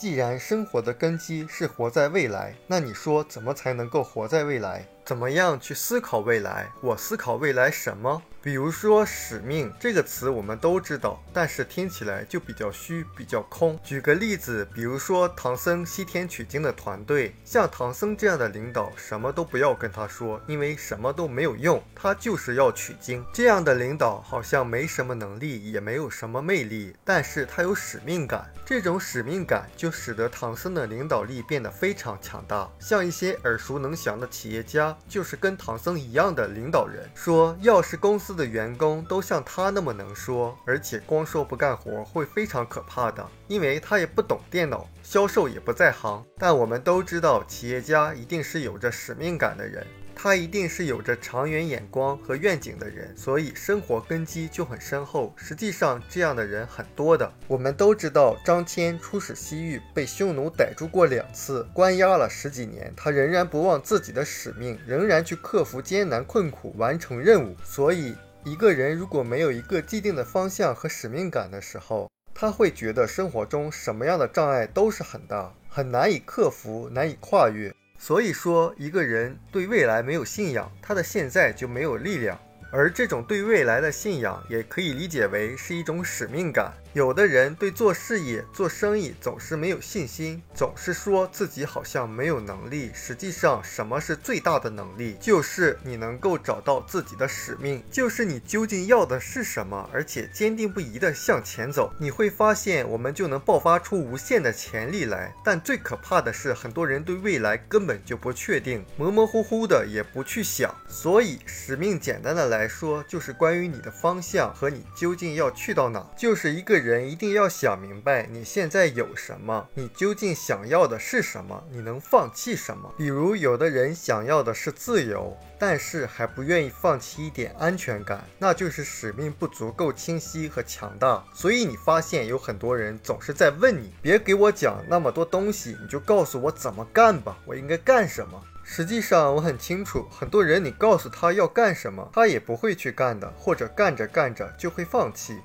既然生活的根基是活在未来，那你说怎么才能够活在未来？怎么样去思考未来？我思考未来什么？比如说“使命”这个词，我们都知道，但是听起来就比较虚，比较空。举个例子，比如说唐僧西天取经的团队，像唐僧这样的领导，什么都不要跟他说，因为什么都没有用，他就是要取经。这样的领导好像没什么能力，也没有什么魅力，但是他有使命感。这种使命感就使得唐僧的领导力变得非常强大。像一些耳熟能详的企业家，就是跟唐僧一样的领导人，说要是公司。的员工都像他那么能说，而且光说不干活会非常可怕的，因为他也不懂电脑，销售也不在行。但我们都知道，企业家一定是有着使命感的人，他一定是有着长远眼光和愿景的人，所以生活根基就很深厚。实际上，这样的人很多的。我们都知道，张骞出使西域，被匈奴逮住过两次，关押了十几年，他仍然不忘自己的使命，仍然去克服艰难困苦，完成任务。所以。一个人如果没有一个既定的方向和使命感的时候，他会觉得生活中什么样的障碍都是很大，很难以克服，难以跨越。所以说，一个人对未来没有信仰，他的现在就没有力量。而这种对未来的信仰，也可以理解为是一种使命感。有的人对做事业、做生意总是没有信心，总是说自己好像没有能力。实际上，什么是最大的能力？就是你能够找到自己的使命，就是你究竟要的是什么，而且坚定不移地向前走。你会发现，我们就能爆发出无限的潜力来。但最可怕的是，很多人对未来根本就不确定，模模糊糊的也不去想。所以，使命简单的来说，就是关于你的方向和你究竟要去到哪，就是一个。人一定要想明白你现在有什么，你究竟想要的是什么，你能放弃什么？比如，有的人想要的是自由，但是还不愿意放弃一点安全感，那就是使命不足够清晰和强大。所以你发现有很多人总是在问你，别给我讲那么多东西，你就告诉我怎么干吧，我应该干什么？实际上我很清楚，很多人你告诉他要干什么，他也不会去干的，或者干着干着就会放弃。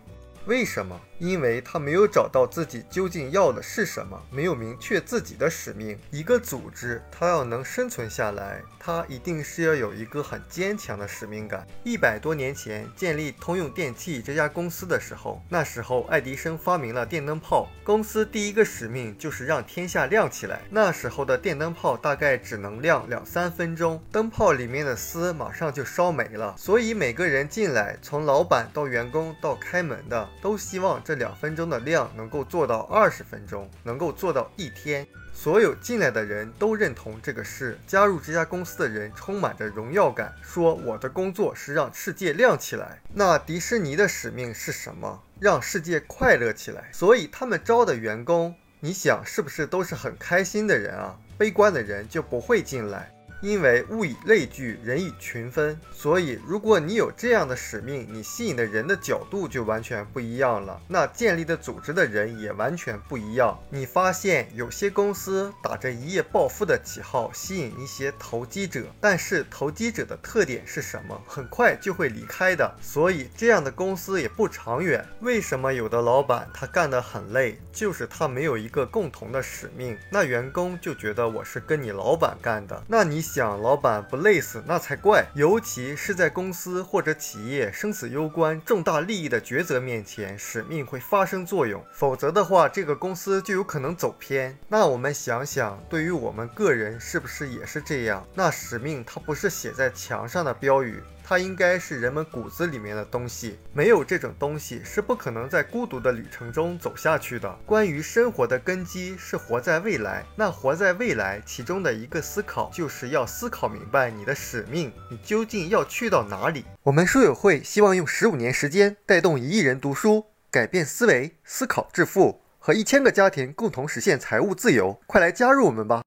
为什么？因为他没有找到自己究竟要的是什么，没有明确自己的使命。一个组织，它要能生存下来，它一定是要有一个很坚强的使命感。一百多年前建立通用电气这家公司的时候，那时候爱迪生发明了电灯泡，公司第一个使命就是让天下亮起来。那时候的电灯泡大概只能亮两三分钟，灯泡里面的丝马上就烧没了，所以每个人进来，从老板到员工到开门的，都希望。这两分钟的量能够做到二十分钟，能够做到一天。所有进来的人都认同这个事，加入这家公司的人充满着荣耀感，说我的工作是让世界亮起来。那迪士尼的使命是什么？让世界快乐起来。所以他们招的员工，你想是不是都是很开心的人啊？悲观的人就不会进来。因为物以类聚，人以群分，所以如果你有这样的使命，你吸引的人的角度就完全不一样了。那建立的组织的人也完全不一样。你发现有些公司打着一夜暴富的旗号，吸引一些投机者，但是投机者的特点是什么？很快就会离开的。所以这样的公司也不长远。为什么有的老板他干得很累？就是他没有一个共同的使命，那员工就觉得我是跟你老板干的。那你。想老板不累死那才怪，尤其是在公司或者企业生死攸关、重大利益的抉择面前，使命会发生作用。否则的话，这个公司就有可能走偏。那我们想想，对于我们个人，是不是也是这样？那使命它不是写在墙上的标语。它应该是人们骨子里面的东西，没有这种东西是不可能在孤独的旅程中走下去的。关于生活的根基是活在未来，那活在未来其中的一个思考就是要思考明白你的使命，你究竟要去到哪里？我们书友会希望用十五年时间带动一亿人读书，改变思维，思考致富，和一千个家庭共同实现财务自由。快来加入我们吧！